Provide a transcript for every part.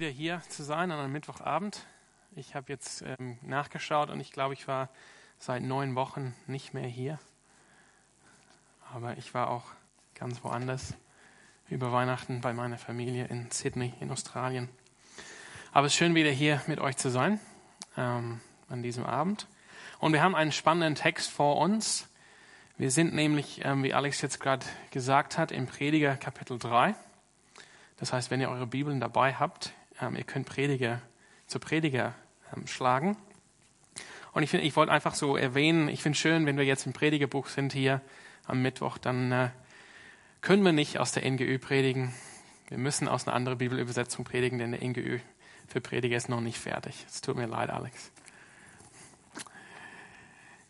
wieder hier zu sein an einem Mittwochabend. Ich habe jetzt ähm, nachgeschaut und ich glaube, ich war seit neun Wochen nicht mehr hier. Aber ich war auch ganz woanders über Weihnachten bei meiner Familie in Sydney in Australien. Aber es ist schön, wieder hier mit euch zu sein ähm, an diesem Abend. Und wir haben einen spannenden Text vor uns. Wir sind nämlich, ähm, wie Alex jetzt gerade gesagt hat, im Prediger Kapitel 3. Das heißt, wenn ihr eure Bibeln dabei habt, ähm, ihr könnt Prediger zu Prediger ähm, schlagen. Und ich, ich wollte einfach so erwähnen, ich finde es schön, wenn wir jetzt im Predigerbuch sind hier am Mittwoch, dann äh, können wir nicht aus der NGÜ predigen. Wir müssen aus einer anderen Bibelübersetzung predigen, denn der NGÜ für Prediger ist noch nicht fertig. Es tut mir leid, Alex.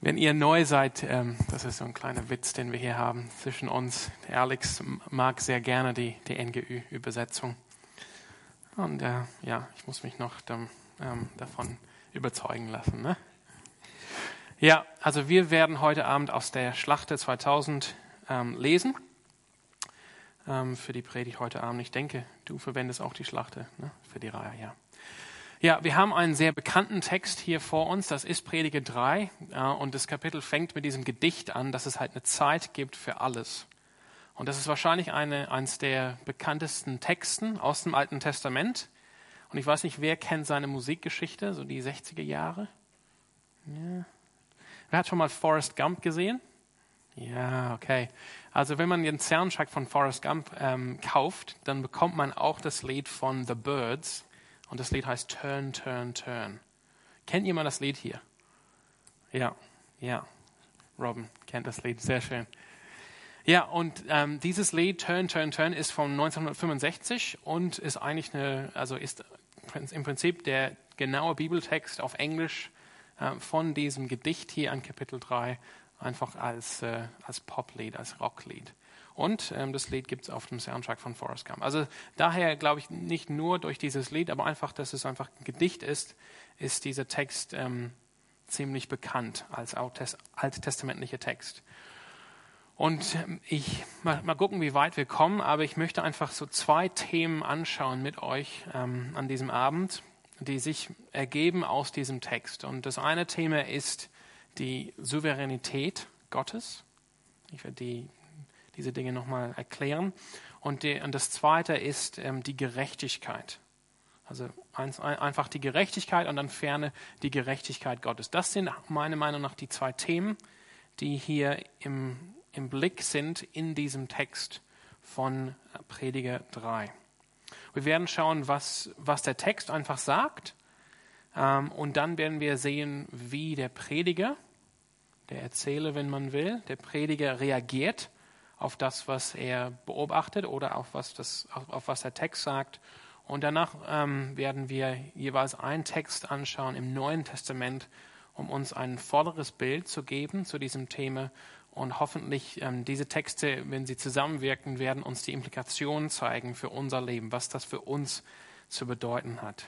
Wenn ihr neu seid, ähm, das ist so ein kleiner Witz, den wir hier haben zwischen uns. Alex mag sehr gerne die, die NGÜ-Übersetzung. Und äh, ja, ich muss mich noch dem, ähm, davon überzeugen lassen. Ne? Ja, also wir werden heute Abend aus der Schlachte 2000 ähm, lesen ähm, für die Predigt heute Abend. Ich denke, du verwendest auch die Schlachte ne? für die Reihe, ja. Ja, wir haben einen sehr bekannten Text hier vor uns, das ist Predige 3 äh, und das Kapitel fängt mit diesem Gedicht an, dass es halt eine Zeit gibt für alles. Und das ist wahrscheinlich eine, eines der bekanntesten Texten aus dem Alten Testament. Und ich weiß nicht, wer kennt seine Musikgeschichte, so die 60er Jahre? Ja. Wer hat schon mal Forrest Gump gesehen? Ja, okay. Also wenn man den Soundtrack von Forrest Gump ähm, kauft, dann bekommt man auch das Lied von The Birds. Und das Lied heißt Turn, Turn, Turn. Kennt jemand das Lied hier? Ja, ja. Robin kennt das Lied, sehr schön. Ja, und ähm, dieses Lied Turn, Turn, Turn ist von 1965 und ist eigentlich eine, also ist im Prinzip der genaue Bibeltext auf Englisch äh, von diesem Gedicht hier an Kapitel 3 einfach als, äh, als Poplied, als Rocklied. Und ähm, das Lied gibt es auf dem Soundtrack von Forrest Gump. Also daher glaube ich nicht nur durch dieses Lied, aber einfach, dass es einfach ein Gedicht ist, ist dieser Text ähm, ziemlich bekannt als alttestamentlicher Text. Und ähm, ich mal, mal, gucken, wie weit wir kommen, aber ich möchte einfach so zwei Themen anschauen mit euch ähm, an diesem Abend, die sich ergeben aus diesem Text. Und das eine Thema ist die Souveränität Gottes. Ich werde die, diese Dinge nochmal erklären. Und, die, und, das zweite ist ähm, die Gerechtigkeit. Also eins, einfach die Gerechtigkeit und dann ferne die Gerechtigkeit Gottes. Das sind meiner Meinung nach die zwei Themen, die hier im im Blick sind in diesem Text von Prediger 3. Wir werden schauen, was, was der Text einfach sagt. Ähm, und dann werden wir sehen, wie der Prediger, der Erzähler, wenn man will, der Prediger reagiert auf das, was er beobachtet oder auf was, das, auf, auf was der Text sagt. Und danach ähm, werden wir jeweils einen Text anschauen im Neuen Testament, um uns ein volleres Bild zu geben zu diesem Thema und hoffentlich ähm, diese Texte, wenn sie zusammenwirken, werden uns die Implikationen zeigen für unser Leben, was das für uns zu bedeuten hat.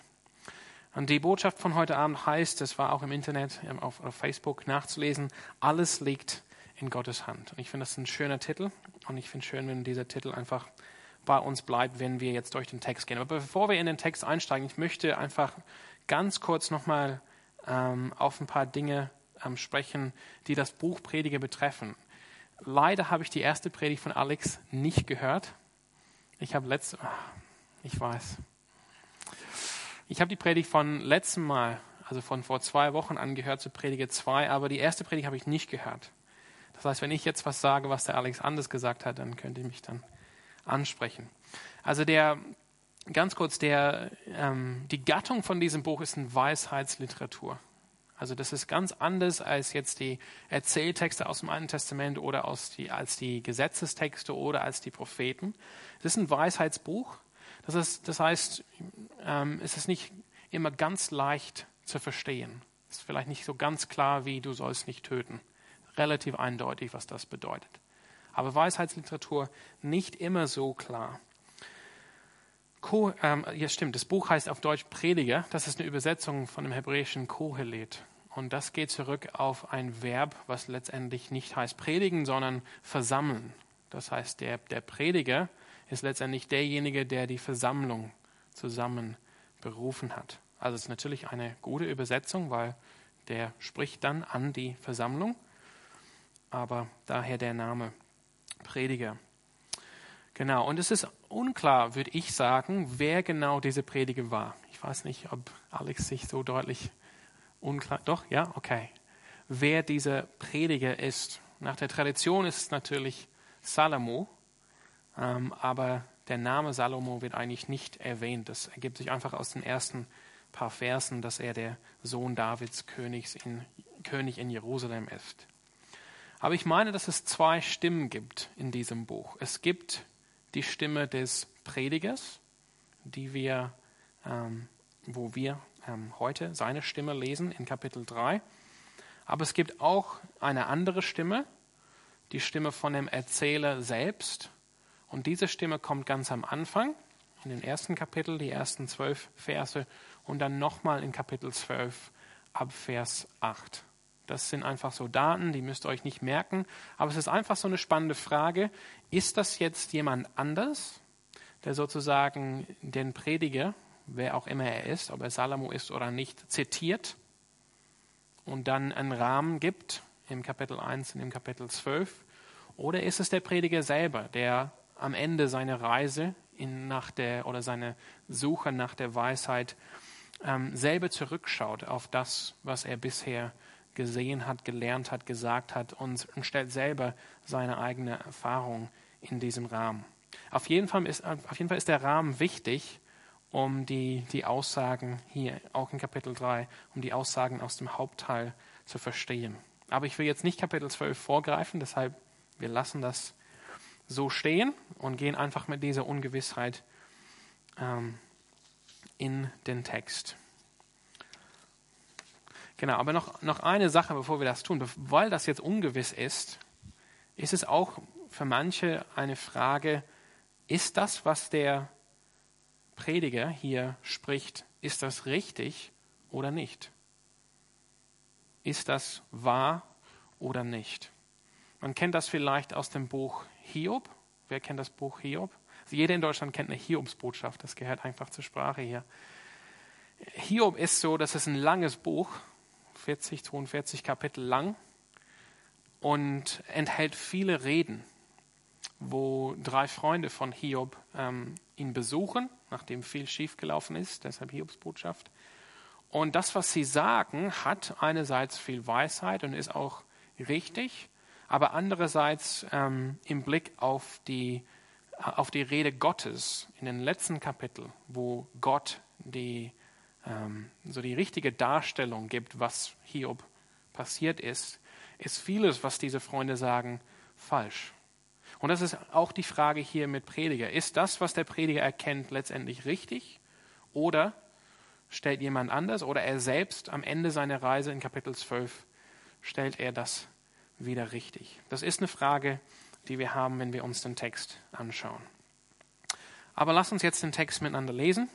Und die Botschaft von heute Abend heißt, es war auch im Internet, ähm, auf, auf Facebook nachzulesen, alles liegt in Gottes Hand. Und ich finde das ein schöner Titel und ich finde es schön, wenn dieser Titel einfach bei uns bleibt, wenn wir jetzt durch den Text gehen. Aber bevor wir in den Text einsteigen, ich möchte einfach ganz kurz nochmal ähm, auf ein paar Dinge ähm, sprechen, die das Buch Prediger betreffen. Leider habe ich die erste Predigt von Alex nicht gehört. Ich habe letzte, ah, ich weiß. Ich habe die Predigt von letztem Mal, also von vor zwei Wochen angehört zu Prediger 2, aber die erste Predigt habe ich nicht gehört. Das heißt, wenn ich jetzt was sage, was der Alex anders gesagt hat, dann könnt ihr mich dann ansprechen. Also der, ganz kurz, der, ähm, die Gattung von diesem Buch ist eine Weisheitsliteratur. Also das ist ganz anders als jetzt die Erzähltexte aus dem Alten Testament oder die, als die Gesetzestexte oder als die Propheten. Das ist ein Weisheitsbuch. Das, ist, das heißt, ähm, es ist nicht immer ganz leicht zu verstehen. Es ist vielleicht nicht so ganz klar, wie du sollst nicht töten. Relativ eindeutig, was das bedeutet. Aber Weisheitsliteratur nicht immer so klar. Ko, ähm, ja, stimmt. Das Buch heißt auf Deutsch Prediger. Das ist eine Übersetzung von dem hebräischen Kohelet. Und das geht zurück auf ein Verb, was letztendlich nicht heißt predigen, sondern versammeln. Das heißt, der, der Prediger ist letztendlich derjenige, der die Versammlung zusammenbringt. berufen hat. Also es ist natürlich eine gute Übersetzung, weil der spricht dann an die Versammlung, aber daher der Name Prediger. Genau, und es ist unklar, würde ich sagen, wer genau diese Prediger war. Ich weiß nicht, ob Alex sich so deutlich unklar. Doch, ja, okay. Wer dieser Prediger ist. Nach der Tradition ist es natürlich Salomo, ähm, aber der Name Salomo wird eigentlich nicht erwähnt. Das ergibt sich einfach aus den ersten paar Versen, dass er der Sohn Davids Königs in, König in Jerusalem ist. Aber ich meine, dass es zwei Stimmen gibt in diesem Buch. Es gibt die Stimme des Predigers, die wir, ähm, wo wir ähm, heute seine Stimme lesen in Kapitel 3. Aber es gibt auch eine andere Stimme, die Stimme von dem Erzähler selbst. Und diese Stimme kommt ganz am Anfang, in den ersten Kapitel, die ersten zwölf Verse, und dann nochmal in Kapitel 12 ab Vers 8. Das sind einfach so Daten, die müsst ihr euch nicht merken. Aber es ist einfach so eine spannende Frage. Ist das jetzt jemand anders, der sozusagen den Prediger, wer auch immer er ist, ob er Salomo ist oder nicht, zitiert und dann einen Rahmen gibt im Kapitel 1 und im Kapitel 12? Oder ist es der Prediger selber, der am Ende seiner Reise in, nach der, oder seine Suche nach der Weisheit ähm, selber zurückschaut auf das, was er bisher gesehen hat, gelernt hat, gesagt hat und, und stellt selber seine eigene Erfahrung in diesem Rahmen. Auf jeden Fall ist, auf jeden Fall ist der Rahmen wichtig, um die, die Aussagen hier, auch in Kapitel 3, um die Aussagen aus dem Hauptteil zu verstehen. Aber ich will jetzt nicht Kapitel 12 vorgreifen, deshalb wir lassen das so stehen und gehen einfach mit dieser Ungewissheit ähm, in den Text. Genau, aber noch, noch eine Sache, bevor wir das tun. Weil das jetzt ungewiss ist, ist es auch für manche eine Frage, ist das, was der Prediger hier spricht, ist das richtig oder nicht? Ist das wahr oder nicht? Man kennt das vielleicht aus dem Buch Hiob. Wer kennt das Buch Hiob? Also jeder in Deutschland kennt eine Hiobsbotschaft, das gehört einfach zur Sprache hier. Hiob ist so, das ist ein langes Buch, 40, 42 Kapitel lang und enthält viele Reden, wo drei Freunde von Hiob ähm, ihn besuchen, nachdem viel schiefgelaufen ist, deshalb Hiobs Botschaft. Und das, was sie sagen, hat einerseits viel Weisheit und ist auch richtig, aber andererseits ähm, im Blick auf die, auf die Rede Gottes in den letzten Kapiteln, wo Gott die ähm, so die richtige Darstellung gibt, was Hiob passiert ist, ist vieles, was diese Freunde sagen, falsch. Und das ist auch die Frage hier mit Prediger. Ist das, was der Prediger erkennt, letztendlich richtig? Oder stellt jemand anders oder er selbst am Ende seiner Reise in Kapitel 12 stellt er das wieder richtig? Das ist eine Frage, die wir haben, wenn wir uns den Text anschauen. Aber lass uns jetzt den Text miteinander lesen.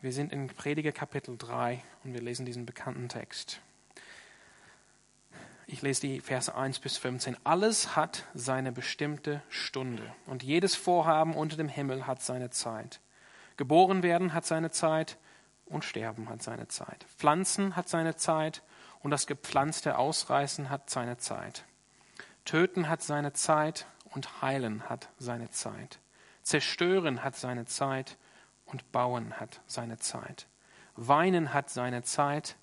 Wir sind in Prediger Kapitel 3 und wir lesen diesen bekannten Text. Ich lese die Verse 1 bis 15. Alles hat seine bestimmte Stunde und jedes Vorhaben unter dem Himmel hat seine Zeit. Geboren werden hat seine Zeit und Sterben hat seine Zeit. Pflanzen hat seine Zeit und das gepflanzte Ausreißen hat seine Zeit. Töten hat seine Zeit und heilen hat seine Zeit. Zerstören hat seine Zeit und Bauen hat seine Zeit. Weinen hat seine Zeit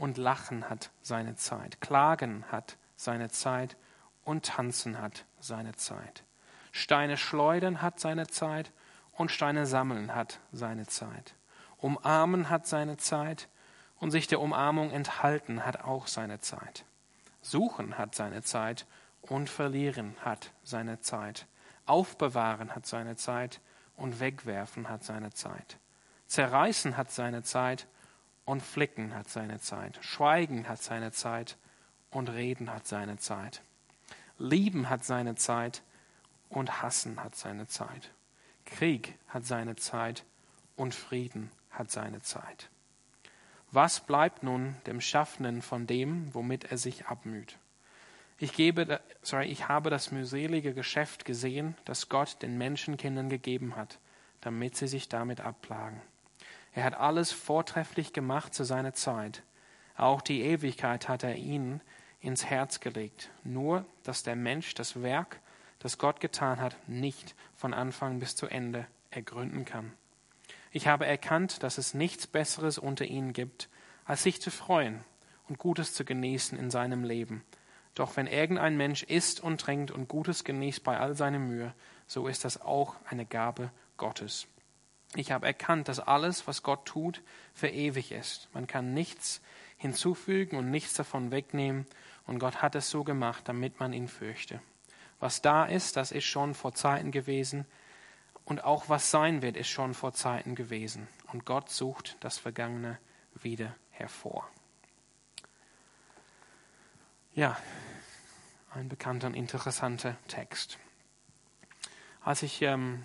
und Lachen hat seine Zeit. Klagen hat seine Zeit und Tanzen hat seine Zeit. Steine schleudern hat seine Zeit und Steine sammeln hat seine Zeit. Umarmen hat seine Zeit und sich der Umarmung enthalten hat auch seine Zeit. Suchen hat seine Zeit und verlieren hat seine Zeit. Aufbewahren hat seine Zeit und wegwerfen hat seine Zeit. Zerreißen hat seine Zeit und flicken hat seine Zeit. Schweigen hat seine Zeit und reden hat seine Zeit. Lieben hat seine Zeit und hassen hat seine Zeit. Krieg hat seine Zeit und Frieden hat seine Zeit. Was bleibt nun dem Schaffenden von dem, womit er sich abmüht? Ich, gebe, sorry, ich habe das mühselige Geschäft gesehen, das Gott den Menschenkindern gegeben hat, damit sie sich damit abplagen. Er hat alles vortrefflich gemacht zu seiner Zeit. Auch die Ewigkeit hat er ihnen ins Herz gelegt. Nur, dass der Mensch das Werk, das Gott getan hat, nicht von Anfang bis zu Ende ergründen kann. Ich habe erkannt, dass es nichts Besseres unter ihnen gibt, als sich zu freuen und Gutes zu genießen in seinem Leben. Doch wenn irgendein Mensch isst und trinkt und Gutes genießt bei all seiner Mühe, so ist das auch eine Gabe Gottes. Ich habe erkannt, dass alles, was Gott tut, für ewig ist. Man kann nichts hinzufügen und nichts davon wegnehmen, und Gott hat es so gemacht, damit man ihn fürchte. Was da ist, das ist schon vor Zeiten gewesen, und auch was sein wird, ist schon vor Zeiten gewesen. Und Gott sucht das Vergangene wieder hervor. Ja, ein bekannter und interessanter Text. Als ich, ähm,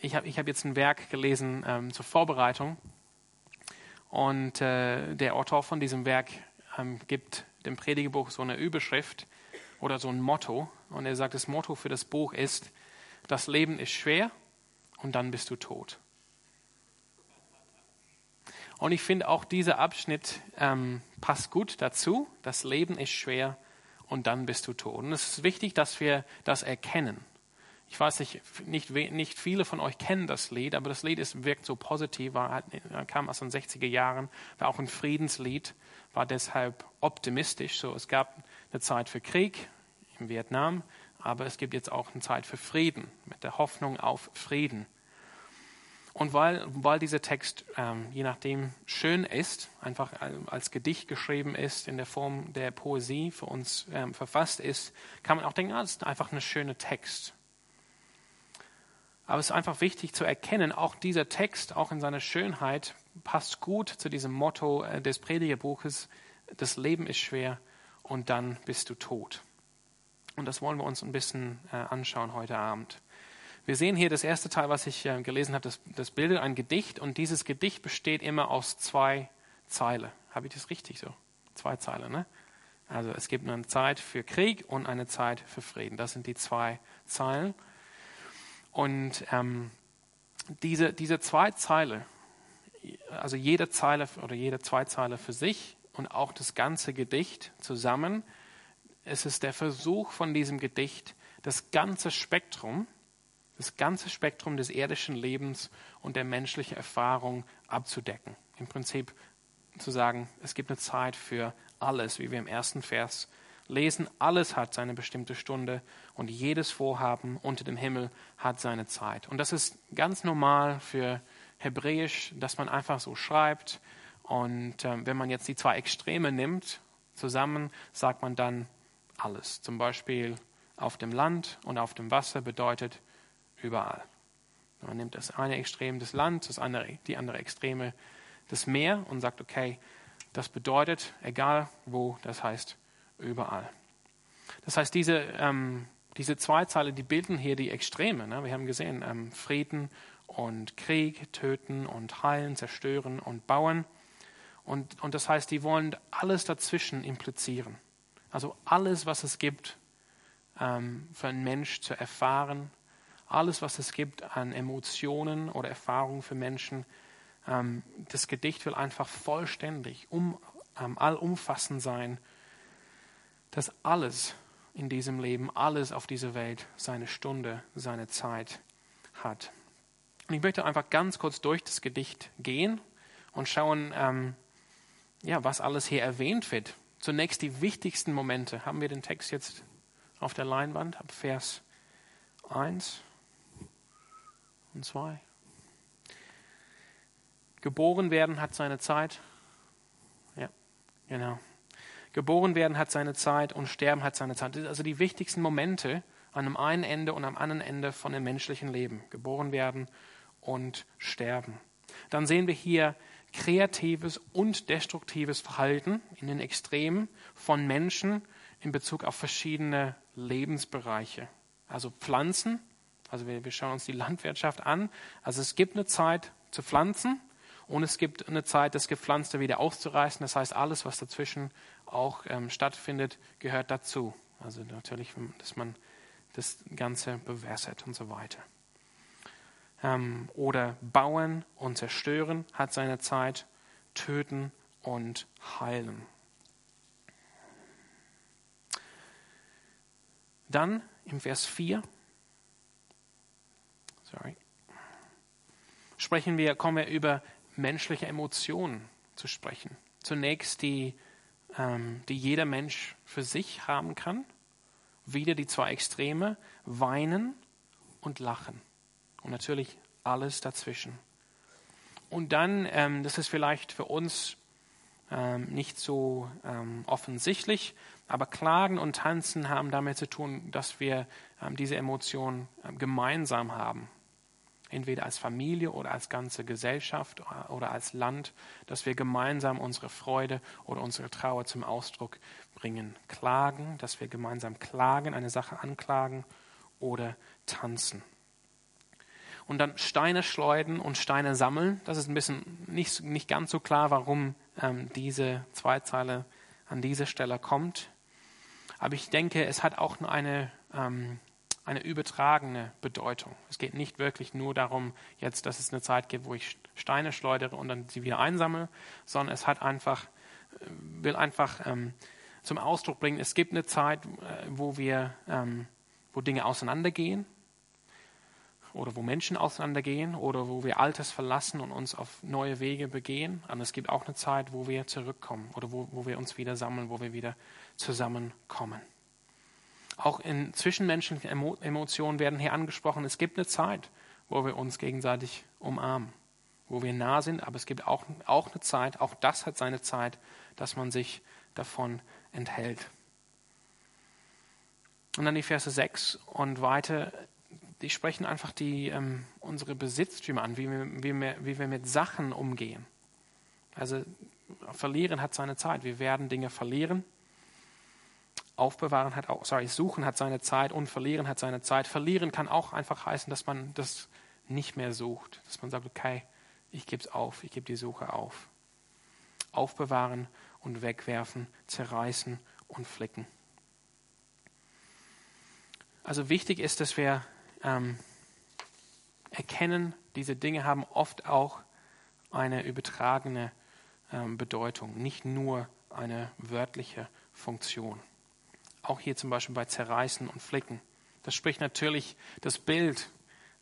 ich habe ich hab jetzt ein Werk gelesen ähm, zur Vorbereitung und äh, der Autor von diesem Werk ähm, gibt dem Predigerbuch so eine Überschrift oder so ein Motto und er sagt, das Motto für das Buch ist, das Leben ist schwer und dann bist du tot. Und ich finde auch dieser Abschnitt ähm, passt gut dazu. Das Leben ist schwer und dann bist du tot. Und es ist wichtig, dass wir das erkennen. Ich weiß nicht, nicht, nicht viele von euch kennen das Lied, aber das Lied ist, wirkt so positiv, war, kam aus den 60er Jahren, war auch ein Friedenslied, war deshalb optimistisch. So, es gab eine Zeit für Krieg in Vietnam, aber es gibt jetzt auch eine Zeit für Frieden, mit der Hoffnung auf Frieden. Und weil, weil dieser Text ähm, je nachdem schön ist, einfach als Gedicht geschrieben ist, in der Form der Poesie für uns ähm, verfasst ist, kann man auch denken, ah, das ist einfach ein schöner Text. Aber es ist einfach wichtig zu erkennen, auch dieser Text, auch in seiner Schönheit, passt gut zu diesem Motto äh, des Predigerbuches, das Leben ist schwer und dann bist du tot. Und das wollen wir uns ein bisschen äh, anschauen heute Abend. Wir sehen hier das erste Teil, was ich äh, gelesen habe, das, das bildet ein Gedicht und dieses Gedicht besteht immer aus zwei Zeilen. Habe ich das richtig so? Zwei Zeilen, ne? Also es gibt eine Zeit für Krieg und eine Zeit für Frieden. Das sind die zwei Zeilen. Und ähm, diese, diese zwei Zeile, also jede Zeile oder jede zwei Zeile für sich und auch das ganze Gedicht zusammen, es ist der Versuch von diesem Gedicht, das ganze Spektrum das ganze Spektrum des irdischen Lebens und der menschlichen Erfahrung abzudecken. Im Prinzip zu sagen, es gibt eine Zeit für alles, wie wir im ersten Vers lesen. Alles hat seine bestimmte Stunde und jedes Vorhaben unter dem Himmel hat seine Zeit. Und das ist ganz normal für Hebräisch, dass man einfach so schreibt. Und äh, wenn man jetzt die zwei Extreme nimmt, zusammen sagt man dann alles. Zum Beispiel auf dem Land und auf dem Wasser bedeutet überall. Man nimmt das eine Extrem des Landes, das andere, die andere Extreme des Meer und sagt, okay, das bedeutet, egal wo, das heißt überall. Das heißt, diese, ähm, diese zwei Zeile, die bilden hier die Extreme. Ne? Wir haben gesehen, ähm, Frieden und Krieg, töten und heilen, zerstören und bauen. Und, und das heißt, die wollen alles dazwischen implizieren. Also alles, was es gibt, ähm, für einen Mensch zu erfahren, alles, was es gibt an Emotionen oder Erfahrungen für Menschen. Ähm, das Gedicht will einfach vollständig, um, ähm, allumfassend sein, dass alles in diesem Leben, alles auf dieser Welt seine Stunde, seine Zeit hat. Und ich möchte einfach ganz kurz durch das Gedicht gehen und schauen, ähm, ja, was alles hier erwähnt wird. Zunächst die wichtigsten Momente. Haben wir den Text jetzt auf der Leinwand ab Vers 1? und zwei. Geboren werden hat seine Zeit. Ja, genau. Geboren werden hat seine Zeit und sterben hat seine Zeit. Das sind also die wichtigsten Momente an dem einen Ende und am anderen Ende von dem menschlichen Leben. Geboren werden und sterben. Dann sehen wir hier kreatives und destruktives Verhalten in den Extremen von Menschen in Bezug auf verschiedene Lebensbereiche. Also Pflanzen, also wir, wir schauen uns die Landwirtschaft an. Also es gibt eine Zeit zu pflanzen und es gibt eine Zeit, das Gepflanzte wieder auszureißen. Das heißt, alles, was dazwischen auch ähm, stattfindet, gehört dazu. Also natürlich, dass man das Ganze bewässert und so weiter. ähm, oder bauen und zerstören hat seine Zeit, töten und heilen. Dann im Vers 4 sorry, sprechen wir, kommen wir über menschliche Emotionen zu sprechen. Zunächst die, ähm, die jeder Mensch für sich haben kann. Wieder die zwei Extreme, weinen und lachen. Und natürlich alles dazwischen. Und dann, ähm, das ist vielleicht für uns ähm, nicht so ähm, offensichtlich, aber Klagen und Tanzen haben damit zu tun, dass wir ähm, diese Emotionen ähm, gemeinsam haben. Entweder als Familie oder als ganze Gesellschaft oder als Land, dass wir gemeinsam unsere Freude oder unsere Trauer zum Ausdruck bringen. Klagen, dass wir gemeinsam klagen, eine Sache anklagen oder tanzen. Und dann Steine schleudern und Steine sammeln. Das ist ein bisschen nicht, nicht ganz so klar, warum ähm, diese Zweizeile an diese Stelle kommt. Aber ich denke, es hat auch eine, ähm, eine übertragene Bedeutung. Es geht nicht wirklich nur darum, jetzt, dass es eine Zeit gibt, wo ich Steine schleudere und dann sie wieder einsammle, sondern es hat einfach, äh, will einfach ähm, zum Ausdruck bringen, es gibt eine Zeit, äh, wo wir, ähm, wo Dinge auseinandergehen oder wo Menschen auseinandergehen oder wo wir Altes verlassen und uns auf neue Wege begehen. Und es gibt auch eine Zeit, wo wir zurückkommen oder wo, wo wir uns wieder sammeln, wo wir wieder zusammenkommen. Auch in zwischenmenschlichen Emotionen werden hier angesprochen. Es gibt eine Zeit, wo wir uns gegenseitig umarmen, wo wir nah sind, aber es gibt auch, auch eine Zeit, auch das hat seine Zeit, dass man sich davon enthält. Und dann die Verse 6 und weiter die sprechen einfach die, ähm, unsere Besitztümer an, wie wir, wie, wir, wie wir mit Sachen umgehen. Also verlieren hat seine Zeit. Wir werden Dinge verlieren. Aufbewahren hat auch, sorry, suchen hat seine Zeit und verlieren hat seine Zeit. Verlieren kann auch einfach heißen, dass man das nicht mehr sucht. Dass man sagt, okay, ich gebe es auf, ich gebe die Suche auf. Aufbewahren und wegwerfen, zerreißen und flicken. Also wichtig ist, dass wir ähm, erkennen, diese Dinge haben oft auch eine übertragene ähm, Bedeutung, nicht nur eine wörtliche Funktion. Auch hier zum Beispiel bei Zerreißen und Flicken. Das spricht natürlich das Bild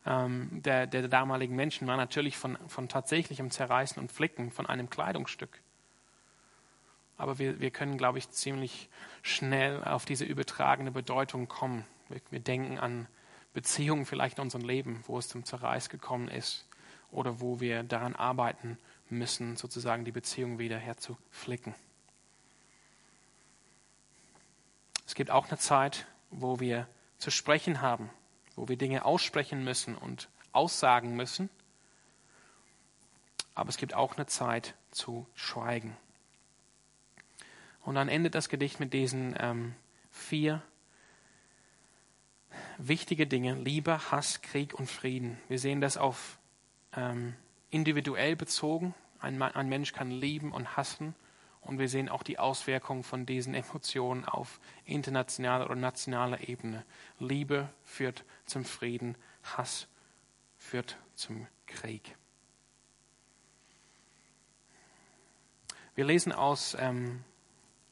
ähm, der, der damaligen Menschen war natürlich von, von tatsächlichem Zerreißen und Flicken von einem Kleidungsstück. Aber wir, wir können, glaube ich, ziemlich schnell auf diese übertragene Bedeutung kommen. Wir, wir denken an Beziehungen vielleicht in unserem Leben, wo es zum Zerreiß gekommen ist oder wo wir daran arbeiten müssen, sozusagen die Beziehung wieder herzuflicken. Es gibt auch eine Zeit, wo wir zu sprechen haben, wo wir Dinge aussprechen müssen und aussagen müssen. Aber es gibt auch eine Zeit zu schweigen. Und dann endet das Gedicht mit diesen ähm, vier wichtige Dinge, Liebe, Hass, Krieg und Frieden. Wir sehen das auf ähm, individuell bezogen. Ein, ein Mensch kann lieben und hassen. Und wir sehen auch die Auswirkungen von diesen Emotionen auf internationaler oder nationaler Ebene. Liebe führt zum Frieden, Hass führt zum Krieg. Wir lesen aus, ähm,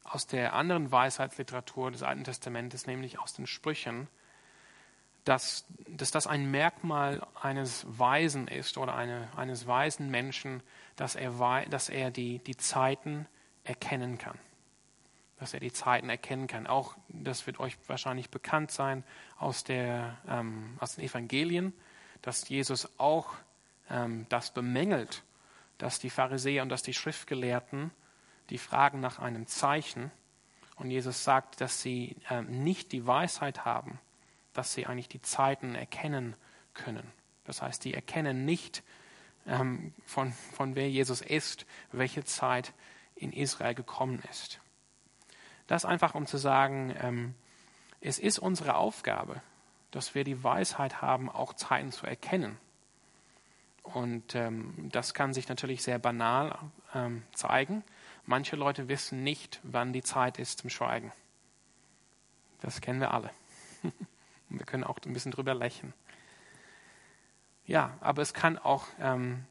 aus der anderen Weisheitsliteratur des Alten Testamentes, nämlich aus den Sprüchen, dass, dass das ein Merkmal eines Weisen ist oder eine, eines weisen Menschen, dass er, dass er die, die Zeiten erkennen kann. Dass er die Zeiten erkennen kann. Auch das wird euch wahrscheinlich bekannt sein aus, der, ähm, aus den Evangelien, dass Jesus auch ähm, das bemängelt, dass die Pharisäer und dass die Schriftgelehrten die fragen nach einem Zeichen und Jesus sagt, dass sie ähm, nicht die Weisheit haben, dass sie eigentlich die Zeiten erkennen können. Das heißt, die erkennen nicht, ähm, von, von wer Jesus ist, welche Zeit in Israel gekommen ist. Das einfach, um zu sagen, ähm, es ist unsere Aufgabe, dass wir die Weisheit haben, auch Zeiten zu erkennen. Und ähm, das kann sich natürlich sehr banal ähm, zeigen. Manche Leute wissen nicht, wann die Zeit ist zum Schweigen. Das kennen wir alle. Und wir können auch ein bisschen drüber lächeln. Ja, aber es kann auch, ähm,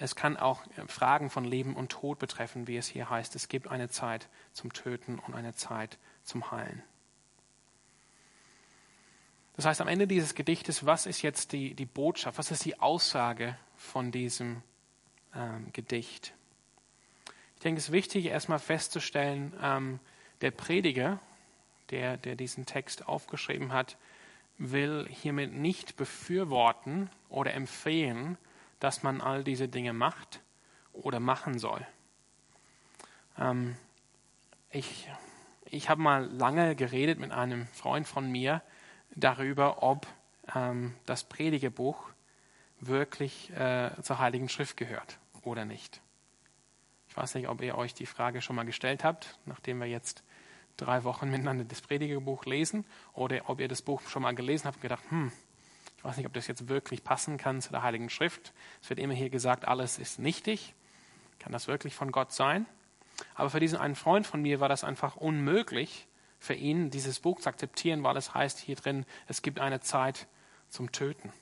es kann auch Fragen von Leben und Tod betreffen, wie es hier heißt. Es gibt eine Zeit zum Töten und eine Zeit zum Heilen. Das heißt, am Ende dieses Gedichtes, was ist jetzt die, die Botschaft, was ist die Aussage von diesem ähm, Gedicht? Ich denke, es ist wichtig, erstmal festzustellen, ähm, der Prediger, der, der diesen Text aufgeschrieben hat, will hiermit nicht befürworten oder empfehlen, dass man all diese Dinge macht oder machen soll. Ähm, ich ich habe mal lange geredet mit einem Freund von mir darüber, ob ähm, das Predigerbuch wirklich äh, zur Heiligen Schrift gehört oder nicht. Ich weiß nicht, ob ihr euch die Frage schon mal gestellt habt, nachdem wir jetzt drei Wochen miteinander das Predigerbuch lesen, oder ob ihr das Buch schon mal gelesen habt und gedacht, hm, ich weiß nicht, ob das jetzt wirklich passen kann zu der Heiligen Schrift. Es wird immer hier gesagt, alles ist nichtig. Kann das wirklich von Gott sein? Aber für diesen einen Freund von mir war das einfach unmöglich, für ihn dieses Buch zu akzeptieren, weil es heißt hier drin, es gibt eine Zeit zum Töten.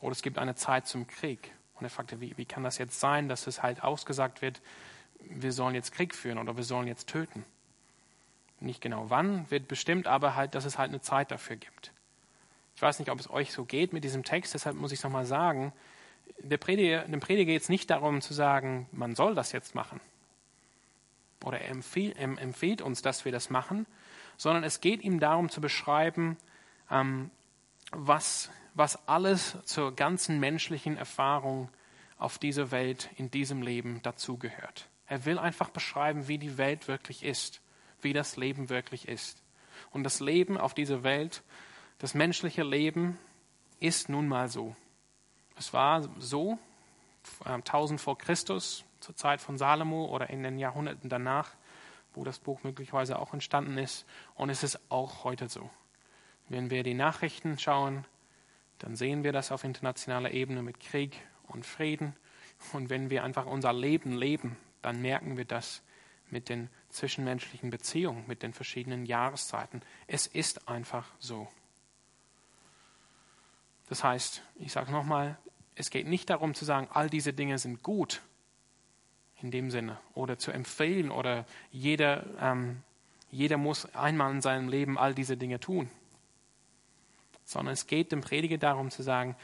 Oder es gibt eine Zeit zum Krieg. Und er fragte, wie, wie kann das jetzt sein, dass es halt ausgesagt wird, wir sollen jetzt Krieg führen oder wir sollen jetzt töten. Nicht genau wann wird bestimmt, aber halt, dass es halt eine Zeit dafür gibt. Ich weiß nicht, ob es euch so geht mit diesem Text, deshalb muss ich es nochmal sagen. Der Prediger, dem Prediger geht es nicht darum zu sagen, man soll das jetzt machen. Oder er empfiehlt, er empfiehlt uns, dass wir das machen, sondern es geht ihm darum zu beschreiben, ähm, was was alles zur ganzen menschlichen Erfahrung auf dieser Welt, in diesem Leben dazugehört. Er will einfach beschreiben, wie die Welt wirklich ist, wie das Leben wirklich ist. Und das Leben auf dieser Welt, das menschliche Leben, ist nun mal so. Es war so, äh, 1000 vor Christus, zur Zeit von Salomo oder in den Jahrhunderten danach, wo das Buch möglicherweise auch entstanden ist. Und es ist auch heute so. Wenn wir die Nachrichten schauen, dann sehen wir das auf internationaler Ebene mit Krieg und Frieden. Und wenn wir einfach unser Leben leben, dann merken wir das mit den zwischenmenschlichen Beziehungen, mit den verschiedenen Jahreszeiten. Es ist einfach so. Das heißt, ich sage nochmal, es geht nicht darum zu sagen, all diese Dinge sind gut in dem Sinne oder zu empfehlen oder jeder, ähm, jeder muss einmal in seinem Leben all diese Dinge tun sondern es geht dem Prediger darum zu sagen,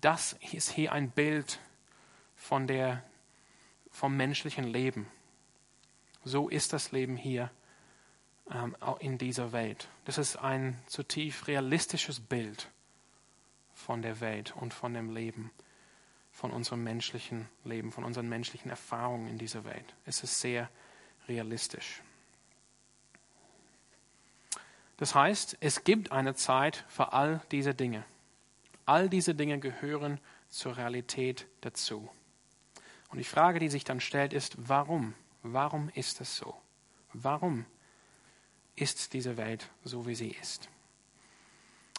das ist hier ein Bild von der, vom menschlichen Leben. So ist das Leben hier ähm, in dieser Welt. Das ist ein zutiefst realistisches Bild von der Welt und von dem Leben, von unserem menschlichen Leben, von unseren menschlichen Erfahrungen in dieser Welt. Es ist sehr realistisch. Das heißt, es gibt eine Zeit für all diese Dinge. All diese Dinge gehören zur Realität dazu. Und die Frage, die sich dann stellt, ist, warum? Warum ist es so? Warum ist diese Welt so, wie sie ist?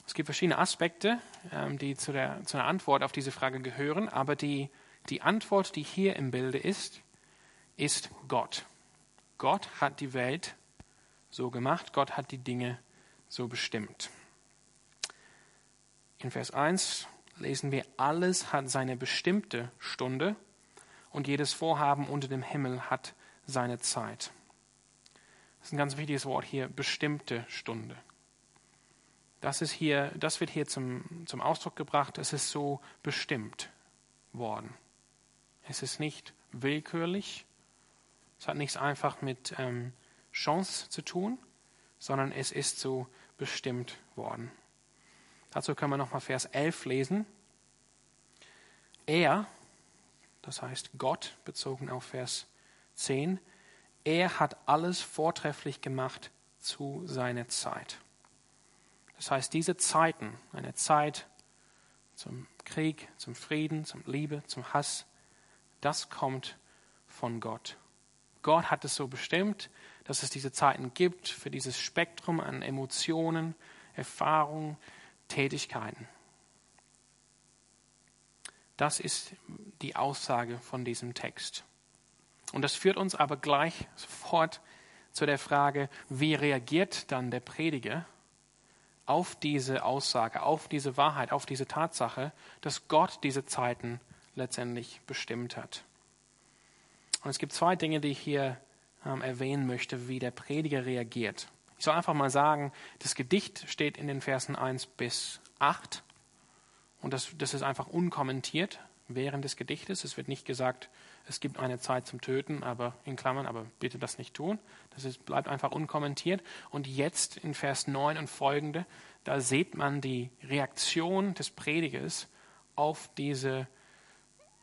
Es gibt verschiedene Aspekte, ähm, die zu der, zu der Antwort auf diese Frage gehören, aber die, die Antwort, die hier im Bilde ist, ist Gott. Gott hat die Welt so gemacht, Gott hat die Dinge so bestimmt. In Vers 1 lesen wir, alles hat seine bestimmte Stunde und jedes Vorhaben unter dem Himmel hat seine Zeit. Das ist ein ganz wichtiges Wort hier, bestimmte Stunde. Das, ist hier, das wird hier zum, zum Ausdruck gebracht, es ist so bestimmt worden. Es ist nicht willkürlich, es hat nichts einfach mit ähm, Chance zu tun, sondern es ist so bestimmt worden. Dazu können wir nochmal Vers 11 lesen. Er, das heißt Gott, bezogen auf Vers 10, er hat alles vortrefflich gemacht zu seiner Zeit. Das heißt, diese Zeiten, eine Zeit zum Krieg, zum Frieden, zum Liebe, zum Hass, das kommt von Gott. Gott hat es so bestimmt, dass es diese Zeiten gibt für dieses Spektrum an Emotionen, Erfahrungen, Tätigkeiten. Das ist die Aussage von diesem Text. Und das führt uns aber gleich sofort zu der Frage, wie reagiert dann der Prediger auf diese Aussage, auf diese Wahrheit, auf diese Tatsache, dass Gott diese Zeiten letztendlich bestimmt hat. Und es gibt zwei Dinge, die ich hier ähm, erwähnen möchte, wie der Prediger reagiert. Ich soll einfach mal sagen, das Gedicht steht in den Versen 1 bis 8 und das, das ist einfach unkommentiert während des Gedichtes. Es wird nicht gesagt, es gibt eine Zeit zum Töten, aber in Klammern, aber bitte das nicht tun. Das ist, bleibt einfach unkommentiert. Und jetzt in Vers 9 und folgende, da sieht man die Reaktion des Predigers auf diese,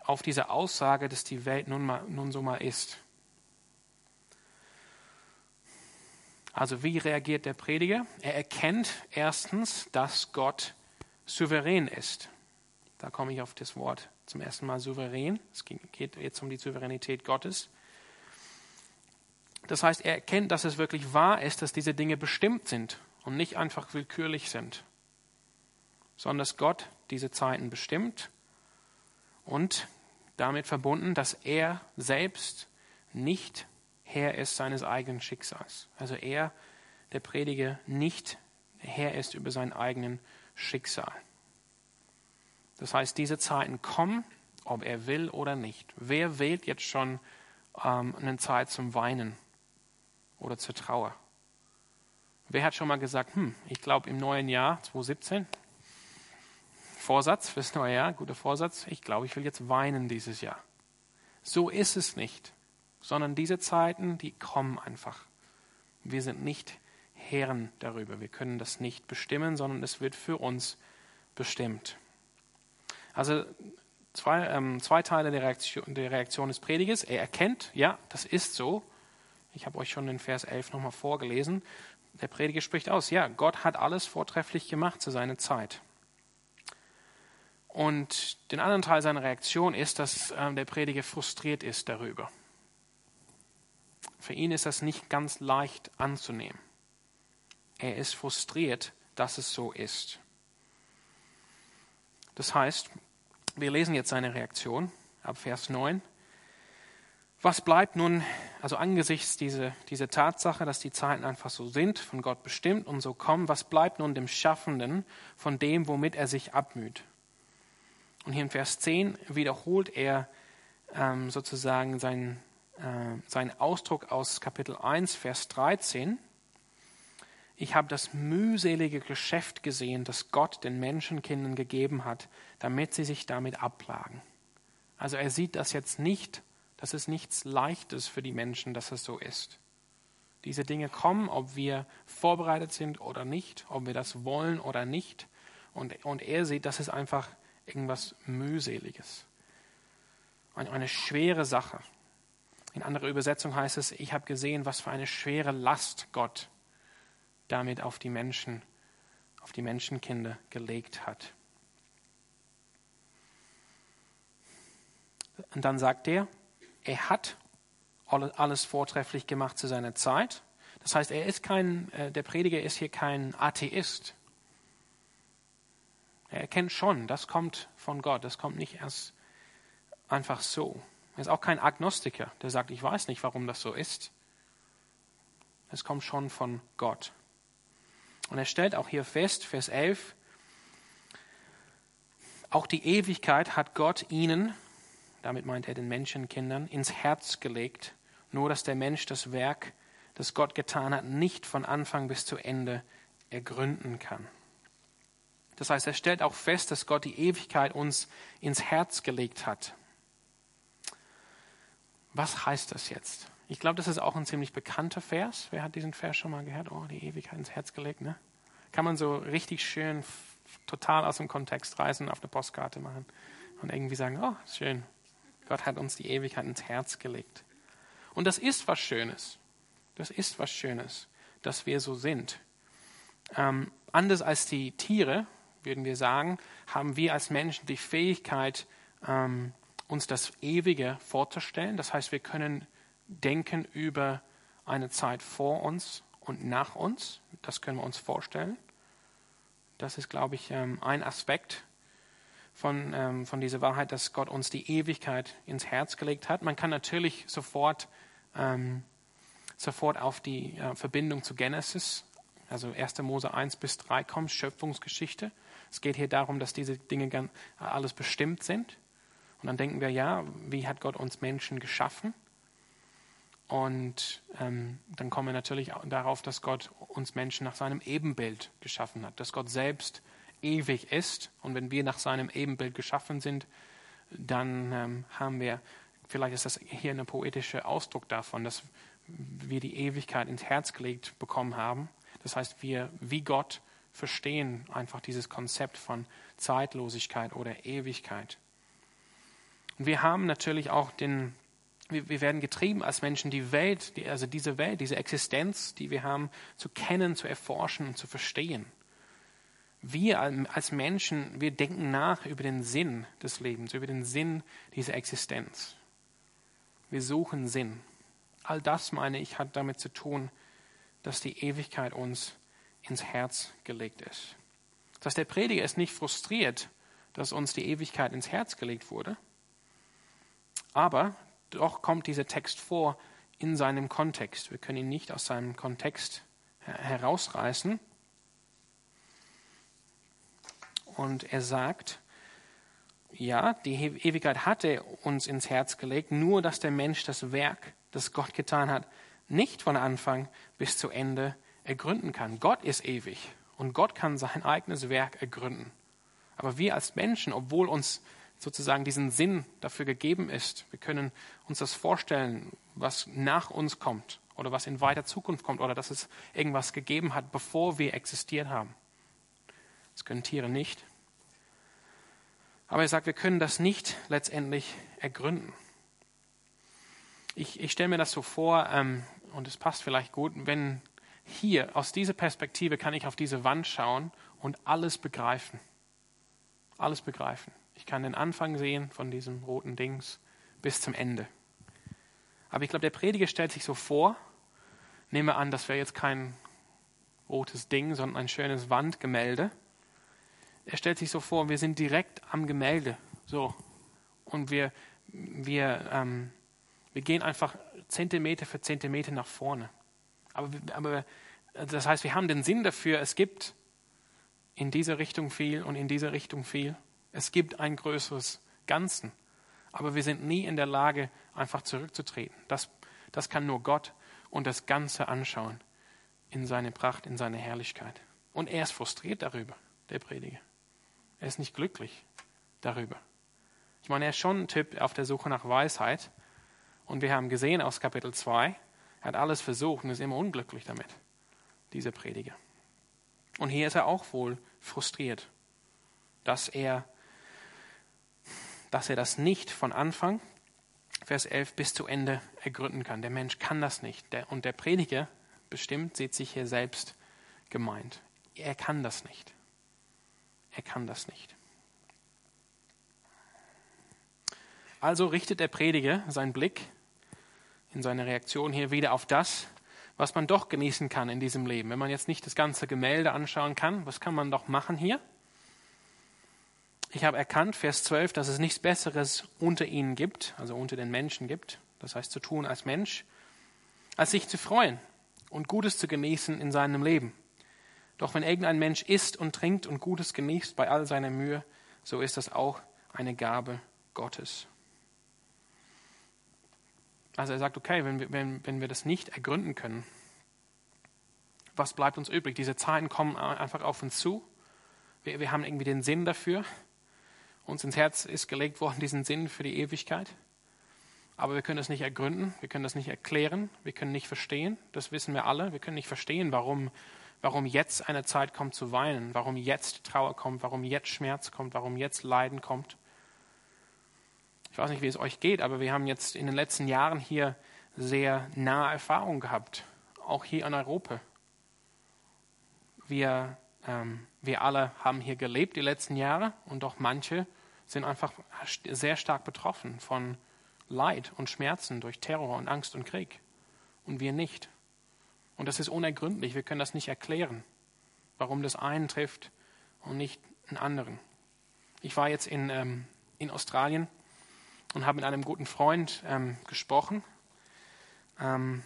auf diese Aussage, dass die Welt nun, mal, nun so mal ist. Also wie reagiert der Prediger? Er erkennt erstens, dass Gott souverän ist. Da komme ich auf das Wort zum ersten Mal souverän. Es geht jetzt um die Souveränität Gottes. Das heißt, er erkennt, dass es wirklich wahr ist, dass diese Dinge bestimmt sind und nicht einfach willkürlich sind, sondern dass Gott diese Zeiten bestimmt und damit verbunden, dass er selbst nicht Herr ist seines eigenen Schicksals. Also er, der Prediger, nicht Herr ist über sein eigenen Schicksal. Das heißt, diese Zeiten kommen, ob er will oder nicht. Wer wählt jetzt schon ähm, eine Zeit zum Weinen oder zur Trauer? Wer hat schon mal gesagt, hm, ich glaube im neuen Jahr 2017, Vorsatz fürs neue Jahr, guter Vorsatz, ich glaube, ich will jetzt weinen dieses Jahr. So ist es nicht sondern diese Zeiten, die kommen einfach. Wir sind nicht Herren darüber. Wir können das nicht bestimmen, sondern es wird für uns bestimmt. Also zwei, ähm, zwei Teile der Reaktion, der Reaktion des Predigers. Er erkennt, ja, das ist so. Ich habe euch schon den Vers 11 nochmal vorgelesen. Der Prediger spricht aus, ja, Gott hat alles vortrefflich gemacht zu seiner Zeit. Und den anderen Teil seiner Reaktion ist, dass ähm, der Prediger frustriert ist darüber. Für ihn ist das nicht ganz leicht anzunehmen. Er ist frustriert, dass es so ist. Das heißt, wir lesen jetzt seine Reaktion ab Vers 9. Was bleibt nun, also angesichts dieser, dieser Tatsache, dass die Zeiten einfach so sind, von Gott bestimmt und so kommen, was bleibt nun dem Schaffenden von dem, womit er sich abmüht? Und hier in Vers 10 wiederholt er ähm, sozusagen sein, äh, sein Ausdruck aus Kapitel 1, Vers 13. Ich habe das mühselige Geschäft gesehen, das Gott den Menschenkindern gegeben hat, damit sie sich damit abplagen. Also er sieht das jetzt nicht, das ist nichts Leichtes für die Menschen, dass es so ist. Diese Dinge kommen, ob wir vorbereitet sind oder nicht, ob wir das wollen oder nicht. Und, und er sieht, das ist einfach irgendwas mühseliges. Eine, eine schwere Sache. In anderer Übersetzung heißt es, ich habe gesehen, was für eine schwere Last Gott damit auf die Menschen, auf die Menschenkinder gelegt hat. Und dann sagt er, er hat alles vortrefflich gemacht zu seiner Zeit. Das heißt, er ist kein, äh, der Prediger ist hier kein Atheist. Er erkennt schon, das kommt von Gott, das kommt nicht erst einfach so. Er ist auch kein Agnostiker, der sagt, ich weiß nicht, warum das so ist. Es kommt schon von Gott. Und er stellt auch hier fest, Vers 11, auch die Ewigkeit hat Gott ihnen, damit meint er den Menschenkindern, ins Herz gelegt, nur dass der Mensch das Werk, das Gott getan hat, nicht von Anfang bis zu Ende ergründen kann. Das heißt, er stellt auch fest, dass Gott die Ewigkeit uns ins Herz gelegt hat. Was heißt das jetzt? Ich glaube, das ist auch ein ziemlich bekannter Vers. Wer hat diesen Vers schon mal gehört? Oh, die Ewigkeit ins Herz gelegt, ne? Kann man so richtig schön total aus dem Kontext reißen, auf der Postkarte machen und irgendwie sagen, oh, schön. Gott hat uns die Ewigkeit ins Herz gelegt. Und das ist was Schönes. Das ist was Schönes, dass wir so sind. Ähm, anders als die Tiere, würden wir sagen, haben wir als Menschen die Fähigkeit, ähm, uns das Ewige vorzustellen. Das heißt, wir können denken über eine Zeit vor uns und nach uns. Das können wir uns vorstellen. Das ist, glaube ich, ähm, ein Aspekt von, ähm, von dieser Wahrheit, dass Gott uns die Ewigkeit ins Herz gelegt hat. Man kann natürlich sofort, ähm, sofort auf die Verbindung zu Genesis also 1. Mose 1 bis 3 kommt, Schöpfungsgeschichte. Es geht hier darum, dass diese Dinge alles bestimmt sind. Und dann denken wir, ja, wie hat Gott uns Menschen geschaffen? Und ähm, dann kommen wir natürlich darauf, dass Gott uns Menschen nach seinem Ebenbild geschaffen hat, dass Gott selbst ewig ist. Und wenn wir nach seinem Ebenbild geschaffen sind, dann ähm, haben wir, vielleicht ist das hier ein poetischer Ausdruck davon, dass wir die Ewigkeit ins Herz gelegt bekommen haben. Das heißt, wir wie Gott verstehen einfach dieses Konzept von Zeitlosigkeit oder Ewigkeit. Und wir haben natürlich auch den, wir, wir werden getrieben als Menschen, die Welt, die, also diese Welt, diese Existenz, die wir haben, zu kennen, zu erforschen und zu verstehen. Wir als Menschen, wir denken nach über den Sinn des Lebens, über den Sinn dieser Existenz. Wir suchen Sinn. All das, meine ich, hat damit zu tun, dass die Ewigkeit uns ins Herz gelegt ist. Das heißt, der Prediger ist nicht frustriert, dass uns die Ewigkeit ins Herz gelegt wurde, aber doch kommt dieser Text vor in seinem Kontext. Wir können ihn nicht aus seinem Kontext herausreißen. Und er sagt, ja, die Ewigkeit hatte uns ins Herz gelegt, nur dass der Mensch das Werk, das Gott getan hat, nicht von Anfang bis zu Ende ergründen kann. Gott ist ewig und Gott kann sein eigenes Werk ergründen. Aber wir als Menschen, obwohl uns sozusagen diesen Sinn dafür gegeben ist, wir können uns das vorstellen, was nach uns kommt oder was in weiter Zukunft kommt oder dass es irgendwas gegeben hat, bevor wir existiert haben. Das können Tiere nicht. Aber er sagt, wir können das nicht letztendlich ergründen. Ich, ich stelle mir das so vor, ähm, und es passt vielleicht gut, wenn hier, aus dieser Perspektive kann ich auf diese Wand schauen und alles begreifen. Alles begreifen. Ich kann den Anfang sehen von diesem roten Dings bis zum Ende. Aber ich glaube, der Prediger stellt sich so vor, nehme an, das wäre jetzt kein rotes Ding, sondern ein schönes Wandgemälde. Er stellt sich so vor, wir sind direkt am Gemälde. So. Und wir, wir, ähm, wir gehen einfach Zentimeter für Zentimeter nach vorne. Aber, aber das heißt, wir haben den Sinn dafür, es gibt in dieser Richtung viel und in dieser Richtung viel. Es gibt ein größeres Ganzen. Aber wir sind nie in der Lage, einfach zurückzutreten. Das, das kann nur Gott und das Ganze anschauen in seine Pracht, in seine Herrlichkeit. Und er ist frustriert darüber, der Prediger. Er ist nicht glücklich darüber. Ich meine, er ist schon ein Typ auf der Suche nach Weisheit, und wir haben gesehen aus Kapitel 2, er hat alles versucht und ist immer unglücklich damit, dieser Prediger. Und hier ist er auch wohl frustriert, dass er, dass er das nicht von Anfang, Vers 11, bis zu Ende ergründen kann. Der Mensch kann das nicht. Und der Prediger bestimmt sieht sich hier selbst gemeint. Er kann das nicht. Er kann das nicht. Also richtet der Prediger seinen Blick in seiner Reaktion hier wieder auf das, was man doch genießen kann in diesem Leben. Wenn man jetzt nicht das ganze Gemälde anschauen kann, was kann man doch machen hier? Ich habe erkannt, Vers 12, dass es nichts Besseres unter ihnen gibt, also unter den Menschen gibt, das heißt zu tun als Mensch, als sich zu freuen und Gutes zu genießen in seinem Leben. Doch wenn irgendein Mensch isst und trinkt und Gutes genießt bei all seiner Mühe, so ist das auch eine Gabe Gottes. Also er sagt, okay, wenn wir, wenn, wenn wir das nicht ergründen können, was bleibt uns übrig? Diese Zeiten kommen einfach auf uns zu. Wir, wir haben irgendwie den Sinn dafür. Uns ins Herz ist gelegt worden, diesen Sinn für die Ewigkeit. Aber wir können das nicht ergründen, wir können das nicht erklären, wir können nicht verstehen. Das wissen wir alle. Wir können nicht verstehen, warum, warum jetzt eine Zeit kommt zu weinen, warum jetzt Trauer kommt, warum jetzt Schmerz kommt, warum jetzt Leiden kommt. Ich weiß nicht, wie es euch geht, aber wir haben jetzt in den letzten Jahren hier sehr nahe Erfahrungen gehabt, auch hier in Europa. Wir, ähm, wir alle haben hier gelebt die letzten Jahre und doch manche sind einfach sehr stark betroffen von Leid und Schmerzen durch Terror und Angst und Krieg. Und wir nicht. Und das ist unergründlich. Wir können das nicht erklären, warum das einen trifft und nicht einen anderen. Ich war jetzt in, ähm, in Australien und habe mit einem guten Freund ähm, gesprochen. Ähm,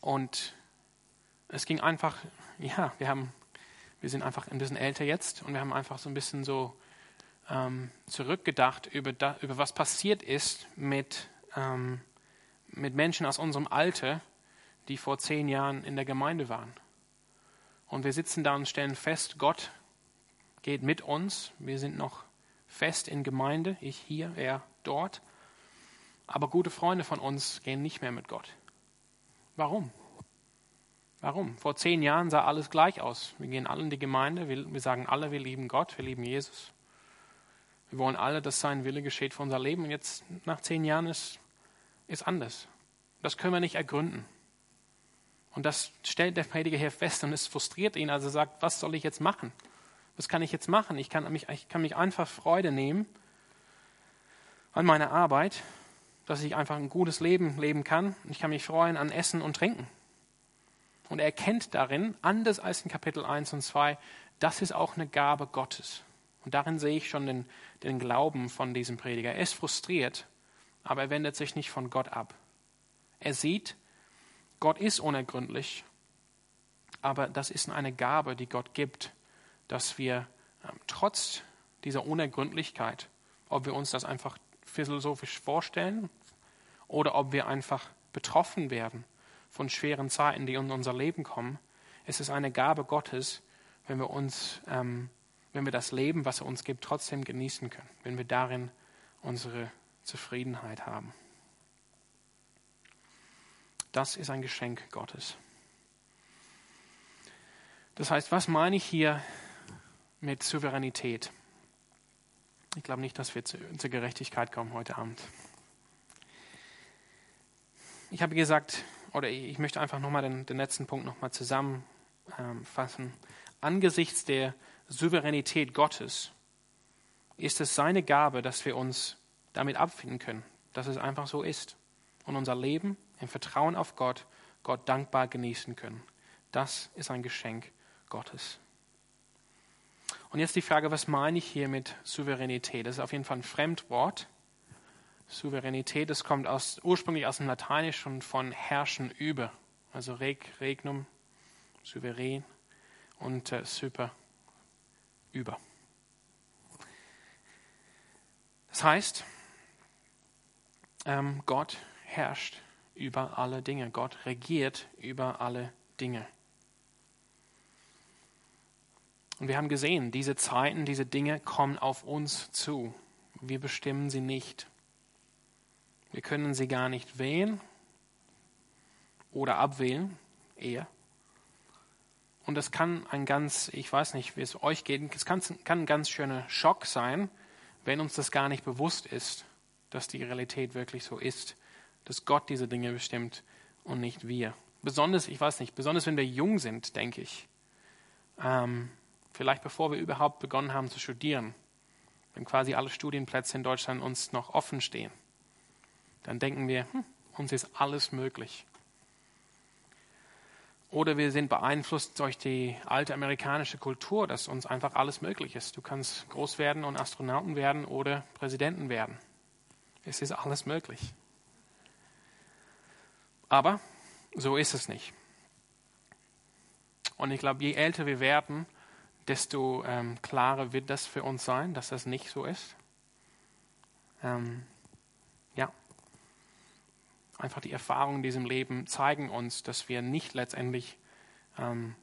und es ging einfach ja, wir haben, wir sind einfach ein bisschen älter jetzt und wir haben einfach so ein bisschen so ähm, zurückgedacht über, da, über was passiert ist mit, ähm, mit Menschen aus unserem Alter, die vor zehn Jahren in der Gemeinde waren. Und wir sitzen da und stellen fest, Gott geht mit uns. Wir sind noch fest in Gemeinde, ich hier, er dort. Aber gute Freunde von uns gehen nicht mehr mit Gott. Warum? Warum? Vor zehn Jahren sah alles gleich aus. Wir gehen alle in die Gemeinde, wir, wir sagen alle, wir lieben Gott, wir lieben Jesus. Wir wollen alle, dass sein Wille geschieht für unser Leben. Und jetzt nach zehn Jahren ist, ist anders. Das können wir nicht ergründen. Und das stellt der Prediger hier fest und es frustriert ihn. Also er sagt, was soll ich jetzt machen? Was kann ich jetzt machen? Ich kann mich, ich kann mich einfach Freude nehmen an meiner Arbeit, dass ich einfach ein gutes Leben leben kann. Ich kann mich freuen an Essen und Trinken. Und er erkennt darin, anders als in Kapitel 1 und 2, das ist auch eine Gabe Gottes. Und darin sehe ich schon den, den Glauben von diesem Prediger. Er ist frustriert, aber er wendet sich nicht von Gott ab. Er sieht, Gott ist unergründlich, aber das ist eine Gabe, die Gott gibt, dass wir ähm, trotz dieser Unergründlichkeit, ob wir uns das einfach philosophisch vorstellen oder ob wir einfach betroffen werden von schweren Zeiten, die in unser Leben kommen, es ist eine Gabe Gottes, wenn wir uns, ähm, wenn wir das Leben, was er uns gibt, trotzdem genießen können, wenn wir darin unsere Zufriedenheit haben. Das ist ein Geschenk Gottes. Das heißt, was meine ich hier mit Souveränität? Ich glaube nicht, dass wir zur Gerechtigkeit kommen heute Abend. Ich habe gesagt, oder ich möchte einfach nochmal den, den letzten Punkt nochmal zusammenfassen. Angesichts der Souveränität Gottes ist es seine Gabe, dass wir uns damit abfinden können, dass es einfach so ist und unser Leben im Vertrauen auf Gott, Gott dankbar genießen können. Das ist ein Geschenk Gottes. Und jetzt die Frage, was meine ich hier mit Souveränität? Das ist auf jeden Fall ein Fremdwort. Souveränität, das kommt aus, ursprünglich aus dem Lateinischen von herrschen über. Also reg, regnum, souverän und äh, super, über. Das heißt, ähm, Gott herrscht über alle Dinge. Gott regiert über alle Dinge. Und wir haben gesehen, diese Zeiten, diese Dinge kommen auf uns zu. Wir bestimmen sie nicht. Wir können sie gar nicht wählen oder abwählen, eher. Und das kann ein ganz, ich weiß nicht, wie es euch geht, es kann, kann ein ganz schöner Schock sein, wenn uns das gar nicht bewusst ist, dass die Realität wirklich so ist dass Gott diese Dinge bestimmt und nicht wir. Besonders, ich weiß nicht, besonders wenn wir jung sind, denke ich. Ähm, vielleicht bevor wir überhaupt begonnen haben zu studieren, wenn quasi alle Studienplätze in Deutschland uns noch offen stehen, dann denken wir, hm, uns ist alles möglich. Oder wir sind beeinflusst durch die alte amerikanische Kultur, dass uns einfach alles möglich ist. Du kannst groß werden und Astronauten werden oder Präsidenten werden. Es ist alles möglich. Aber so ist es nicht. Und ich glaube, je älter wir werden, desto ähm, klarer wird das für uns sein, dass das nicht so ist. Ähm. Einfach die Erfahrungen in diesem Leben zeigen uns, dass wir nicht letztendlich ähm,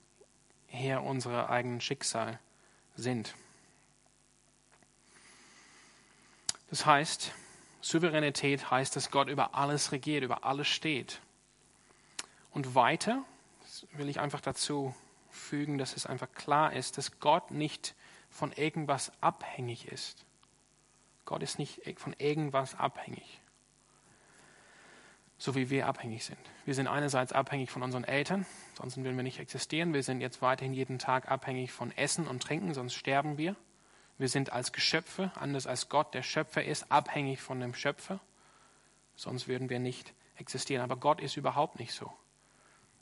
Herr unserer eigenen Schicksal sind. Das heißt, Souveränität heißt, dass Gott über alles regiert, über alles steht. Und weiter will ich einfach dazu fügen, dass es einfach klar ist, dass Gott nicht von irgendwas abhängig ist. Gott ist nicht von irgendwas abhängig, so wie wir abhängig sind. Wir sind einerseits abhängig von unseren Eltern, sonst würden wir nicht existieren. Wir sind jetzt weiterhin jeden Tag abhängig von Essen und Trinken, sonst sterben wir. Wir sind als Geschöpfe, anders als Gott, der Schöpfer ist, abhängig von dem Schöpfer, sonst würden wir nicht existieren. Aber Gott ist überhaupt nicht so.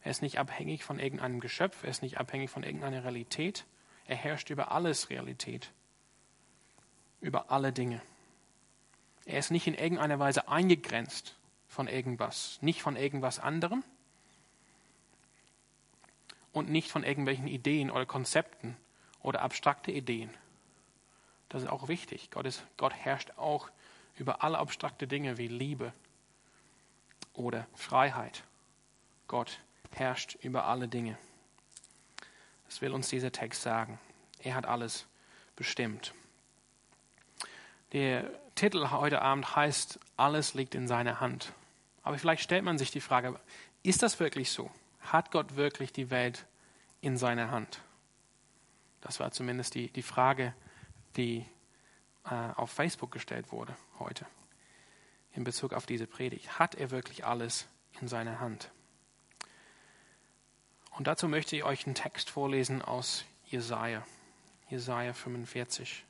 Er ist nicht abhängig von irgendeinem Geschöpf, er ist nicht abhängig von irgendeiner Realität. Er herrscht über alles Realität, über alle Dinge. Er ist nicht in irgendeiner Weise eingegrenzt von irgendwas, nicht von irgendwas anderem. und nicht von irgendwelchen Ideen oder Konzepten oder abstrakte Ideen. Das ist auch wichtig. Gott, ist, Gott herrscht auch über alle abstrakte Dinge wie Liebe oder Freiheit. Gott herrscht über alle Dinge. Das will uns dieser Text sagen. Er hat alles bestimmt. Der Titel heute Abend heißt, alles liegt in seiner Hand. Aber vielleicht stellt man sich die Frage, ist das wirklich so? Hat Gott wirklich die Welt in seiner Hand? Das war zumindest die, die Frage, die äh, auf Facebook gestellt wurde heute in Bezug auf diese Predigt. Hat er wirklich alles in seiner Hand? Und dazu möchte ich euch einen Text vorlesen aus Jesaja, Jesaja 45.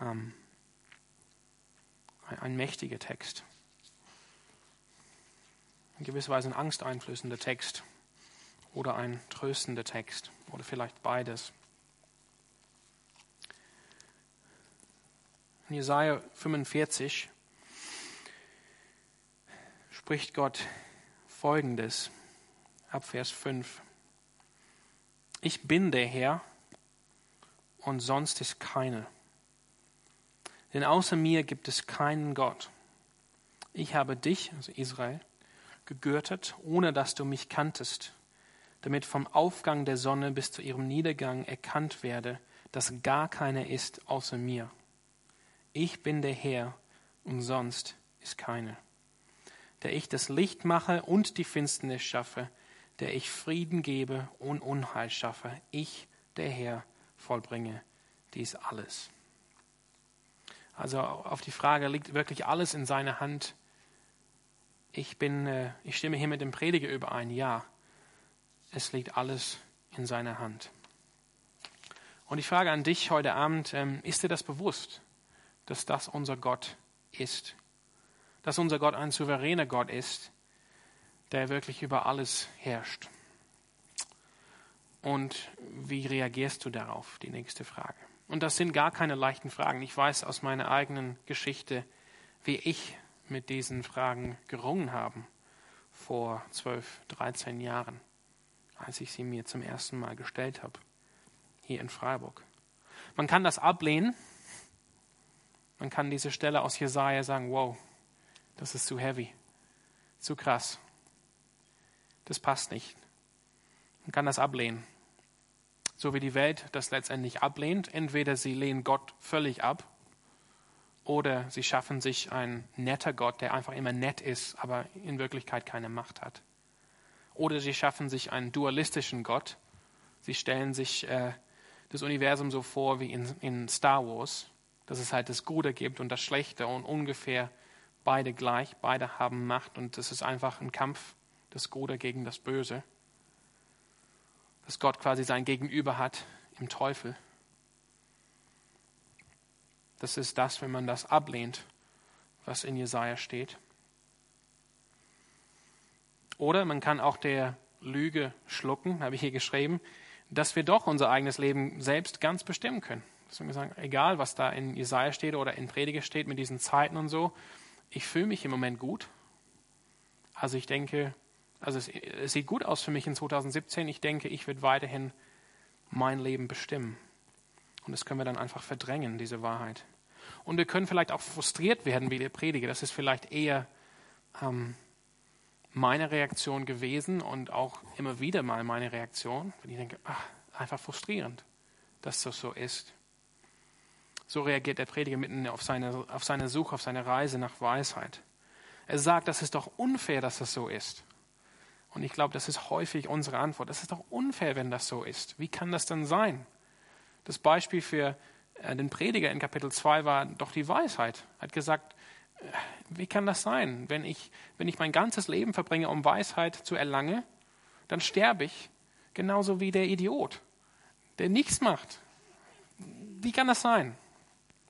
Ähm, ein, mächtiger Text. In gewisser Weise ein angsteinflößender Text oder ein tröstender Text oder vielleicht beides. In Jesaja 45 spricht Gott folgendes ab Vers 5. Ich bin der Herr und sonst ist keiner. Denn außer mir gibt es keinen Gott. Ich habe dich, also Israel, gegürtet, ohne dass du mich kanntest, damit vom Aufgang der Sonne bis zu ihrem Niedergang erkannt werde, dass gar keiner ist außer mir. Ich bin der Herr und sonst ist keiner. Der ich das Licht mache und die Finsternis schaffe, der ich Frieden gebe und Unheil schaffe. Ich, der Herr, vollbringe dies alles. Also auf die Frage liegt wirklich alles in seiner Hand. Ich bin, äh, ich stimme hier mit dem Prediger überein. Ja, es liegt alles in seiner Hand. Und ich frage an dich heute Abend, ähm, ist dir das bewusst, dass das unser Gott ist? Dass unser Gott ein souveräner Gott ist, der wirklich über alles herrscht? Und wie reagierst du darauf? Die nächste Frage. Und das sind gar keine leichten Fragen. Ich weiß aus meiner eigenen Geschichte, wie ich mit diesen Fragen gerungen habe vor 12, 13 Jahren, als ich sie mir zum ersten Mal gestellt habe, hier in Freiburg. Man kann das ablehnen. Man kann diese Stelle aus Jesaja sagen: Wow, das ist zu heavy, zu krass. Das passt nicht. Man kann das ablehnen so wie die Welt das letztendlich ablehnt. Entweder sie lehnen Gott völlig ab oder sie schaffen sich einen netter Gott, der einfach immer nett ist, aber in Wirklichkeit keine Macht hat. Oder sie schaffen sich einen dualistischen Gott. Sie stellen sich äh, das Universum so vor wie in, in Star Wars, dass es halt das Gute gibt und das Schlechte und ungefähr beide gleich, beide haben Macht und es ist einfach ein Kampf, das Gute gegen das Böse dass Gott quasi sein Gegenüber hat im Teufel. Das ist das, wenn man das ablehnt, was in Jesaja steht. Oder man kann auch der Lüge schlucken, habe ich hier geschrieben, dass wir doch unser eigenes Leben selbst ganz bestimmen können. Wir sagen, egal was da in Jesaja steht oder in Prediger steht mit diesen Zeiten und so, ich fühle mich im Moment gut. Also ich denke, also es, es sieht gut aus für mich in 2017. Ich denke, ich werde weiterhin mein Leben bestimmen. Und das können wir dann einfach verdrängen, diese Wahrheit. Und wir können vielleicht auch frustriert werden wie der Prediger. Das ist vielleicht eher ähm, meine Reaktion gewesen und auch immer wieder mal meine Reaktion, wenn ich denke, ach, einfach frustrierend, dass das so ist. So reagiert der Prediger mitten auf seine, auf seine Suche, auf seine Reise nach Weisheit. Er sagt, das ist doch unfair, dass das so ist. Und ich glaube, das ist häufig unsere Antwort. Das ist doch unfair, wenn das so ist. Wie kann das denn sein? Das Beispiel für äh, den Prediger in Kapitel 2 war doch die Weisheit. Er hat gesagt, äh, wie kann das sein? Wenn ich, wenn ich mein ganzes Leben verbringe, um Weisheit zu erlangen, dann sterbe ich genauso wie der Idiot, der nichts macht. Wie kann das sein?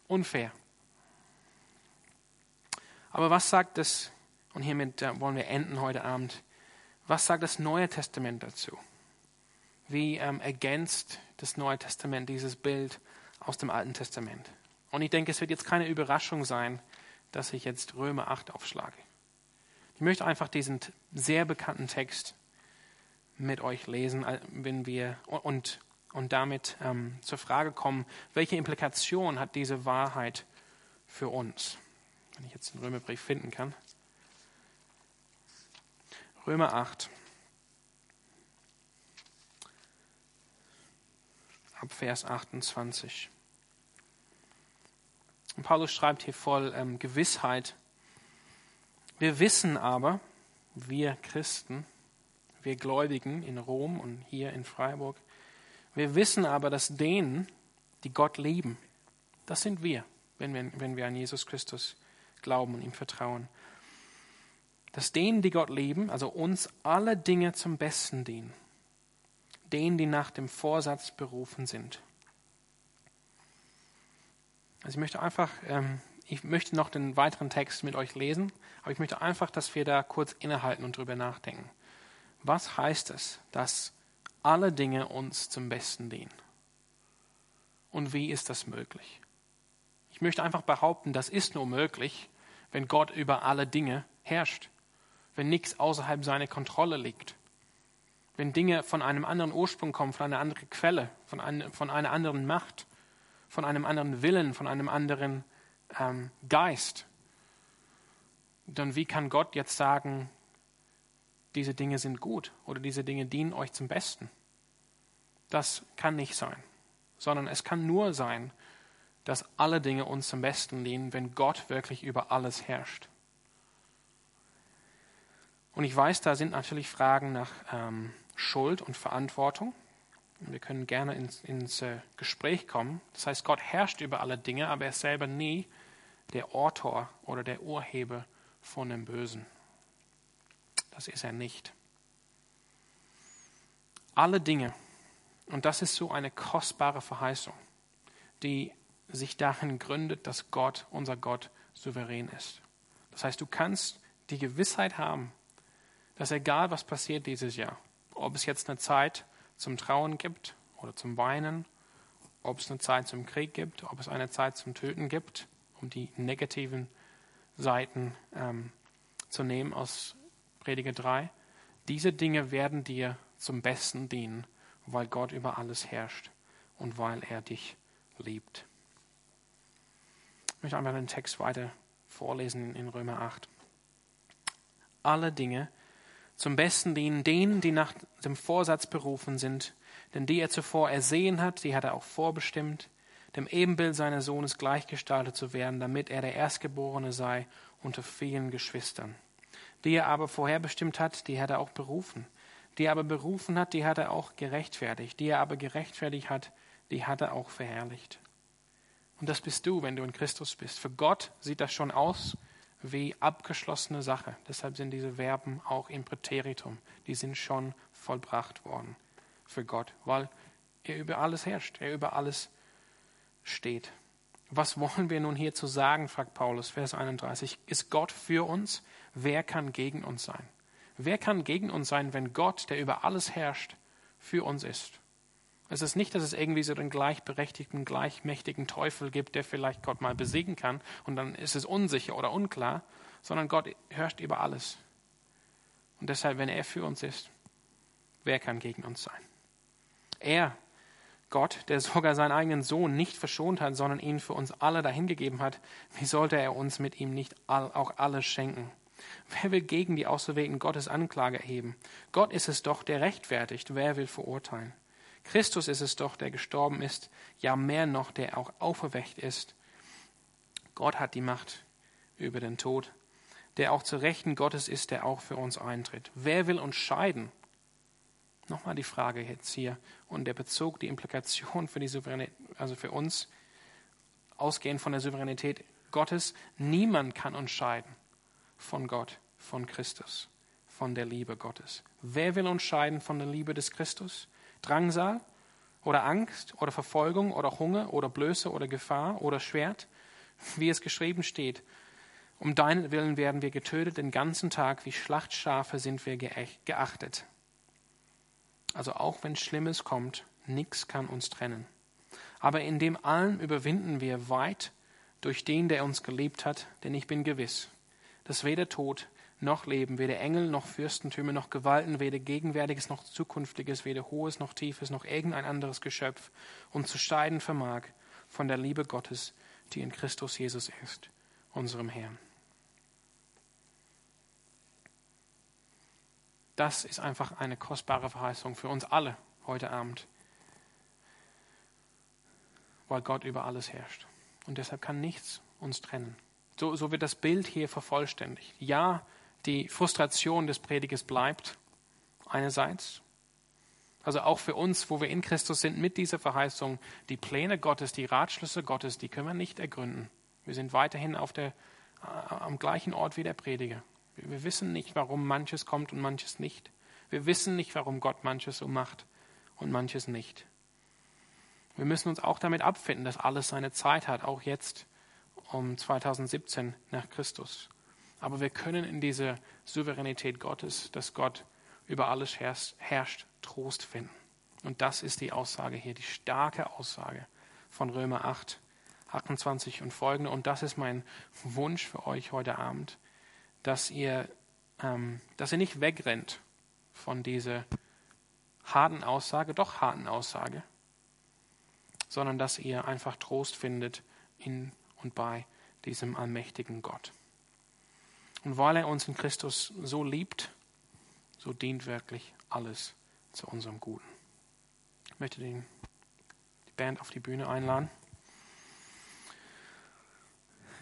Unfair. Aber was sagt es, und hiermit äh, wollen wir enden heute Abend, was sagt das Neue Testament dazu? Wie ähm, ergänzt das Neue Testament dieses Bild aus dem Alten Testament? Und ich denke, es wird jetzt keine Überraschung sein, dass ich jetzt Römer 8 aufschlage. Ich möchte einfach diesen sehr bekannten Text mit euch lesen, wenn wir und, und damit ähm, zur Frage kommen, welche Implikation hat diese Wahrheit für uns? Wenn ich jetzt den Römerbrief finden kann. Römer 8. Ab Vers 28. Und Paulus schreibt hier voll ähm, Gewissheit. Wir wissen aber, wir Christen, wir Gläubigen in Rom und hier in Freiburg, wir wissen aber, dass denen, die Gott lieben, das sind wir, wenn wir, wenn wir an Jesus Christus glauben und ihm vertrauen, dass denen, die Gott lieben, also uns alle Dinge zum Besten dienen, denen, die nach dem Vorsatz berufen sind. Also ich möchte einfach, ähm, ich möchte noch den weiteren Text mit euch lesen, aber ich möchte einfach, dass wir da kurz innehalten und drüber nachdenken. Was heißt es, dass alle Dinge uns zum Besten dienen? Und wie ist das möglich? Ich möchte einfach behaupten, das ist nur möglich, wenn Gott über alle Dinge herrscht, wenn nichts außerhalb seiner Kontrolle liegt, wenn Dinge von einem anderen Ursprung kommen, von einer anderen Quelle, von, ein, von einer anderen Macht, von einem anderen Willen, von einem anderen ähm, Geist. Dann wie kann Gott jetzt sagen, diese Dinge sind gut oder diese Dinge dienen euch zum Besten. Das kann nicht sein, sondern es kann nur sein, dass alle Dinge uns zum Besten dienen, wenn Gott wirklich über alles herrscht. Und ich weiß, da sind natürlich Fragen nach ähm, Schuld und Verantwortung. Wir können gerne ins, ins äh, Gespräch kommen. Das heißt, Gott herrscht über alle Dinge, aber er ist selber nie der Autor oder der Urheber von dem Bösen. Das ist er nicht. Alle Dinge, und das ist so eine kostbare Verheißung, die sich darin gründet, dass Gott, unser Gott, souverän ist. Das heißt, du kannst die Gewissheit haben, dass egal was passiert dieses Jahr, ob es jetzt eine Zeit zum Trauen gibt oder zum Weinen, ob es eine Zeit zum Krieg gibt, ob es eine Zeit zum Töten gibt, um die negativen Seiten ähm, zu nehmen aus Prediger 3. Diese Dinge werden dir zum Besten dienen, weil Gott über alles herrscht und weil er dich liebt. Ich möchte einmal den Text weiter vorlesen in Römer 8. Alle Dinge zum Besten dienen denen, die nach dem Vorsatz berufen sind, denn die er zuvor ersehen hat, die hat er auch vorbestimmt, dem Ebenbild seines Sohnes gleichgestaltet zu werden, damit er der Erstgeborene sei unter vielen Geschwistern. Die er aber vorherbestimmt hat, die hat er auch berufen. Die er aber berufen hat, die hat er auch gerechtfertigt. Die er aber gerechtfertigt hat, die hat er auch verherrlicht. Und das bist du, wenn du in Christus bist. Für Gott sieht das schon aus wie abgeschlossene Sache. Deshalb sind diese Verben auch im Präteritum. Die sind schon vollbracht worden für Gott, weil er über alles herrscht, er über alles steht. Was wollen wir nun hierzu sagen, fragt Paulus, Vers 31. Ist Gott für uns? wer kann gegen uns sein? Wer kann gegen uns sein, wenn Gott, der über alles herrscht, für uns ist? Es ist nicht, dass es irgendwie so den gleichberechtigten, gleichmächtigen Teufel gibt, der vielleicht Gott mal besiegen kann und dann ist es unsicher oder unklar, sondern Gott herrscht über alles. Und deshalb, wenn er für uns ist, wer kann gegen uns sein? Er, Gott, der sogar seinen eigenen Sohn nicht verschont hat, sondern ihn für uns alle dahingegeben hat, wie sollte er uns mit ihm nicht auch alles schenken? Wer will gegen die Auserwählten Gottes Anklage erheben? Gott ist es doch, der rechtfertigt. Wer will verurteilen? Christus ist es doch, der gestorben ist, ja mehr noch, der auch auferweckt ist. Gott hat die Macht über den Tod, der auch zu Rechten Gottes ist, der auch für uns eintritt. Wer will uns scheiden? Nochmal die Frage jetzt hier und der Bezug, die Implikation für die Souveränität, also für uns, ausgehend von der Souveränität Gottes. Niemand kann uns scheiden von Gott, von Christus, von der Liebe Gottes. Wer will uns scheiden von der Liebe des Christus? Drangsal oder Angst oder Verfolgung oder Hunger oder Blöße oder Gefahr oder Schwert? Wie es geschrieben steht, um deinen Willen werden wir getötet den ganzen Tag, wie Schlachtschafe sind wir geachtet. Also auch wenn Schlimmes kommt, nichts kann uns trennen. Aber in dem allen überwinden wir weit durch den, der uns geliebt hat, denn ich bin gewiss, dass weder Tod, noch Leben, weder Engel noch Fürstentümer noch Gewalten, weder Gegenwärtiges noch Zukünftiges, weder Hohes noch Tiefes noch irgendein anderes Geschöpf uns zu scheiden vermag von der Liebe Gottes, die in Christus Jesus ist, unserem Herrn. Das ist einfach eine kostbare Verheißung für uns alle heute Abend, weil Gott über alles herrscht. Und deshalb kann nichts uns trennen. So, so wird das Bild hier vervollständigt. Ja, die Frustration des Predigers bleibt einerseits. Also auch für uns, wo wir in Christus sind, mit dieser Verheißung, die Pläne Gottes, die Ratschlüsse Gottes, die können wir nicht ergründen. Wir sind weiterhin auf der, äh, am gleichen Ort wie der Prediger. Wir, wir wissen nicht, warum manches kommt und manches nicht. Wir wissen nicht, warum Gott manches so macht und manches nicht. Wir müssen uns auch damit abfinden, dass alles seine Zeit hat, auch jetzt um 2017 nach Christus. Aber wir können in dieser Souveränität Gottes, dass Gott über alles herrscht, Trost finden. Und das ist die Aussage hier, die starke Aussage von Römer 8, 28 und folgende. Und das ist mein Wunsch für euch heute Abend, dass ihr, ähm, dass ihr nicht wegrennt von dieser harten Aussage, doch harten Aussage, sondern dass ihr einfach Trost findet in und bei diesem allmächtigen Gott. Und weil er uns in Christus so liebt, so dient wirklich alles zu unserem Guten. Ich möchte den, die Band auf die Bühne einladen.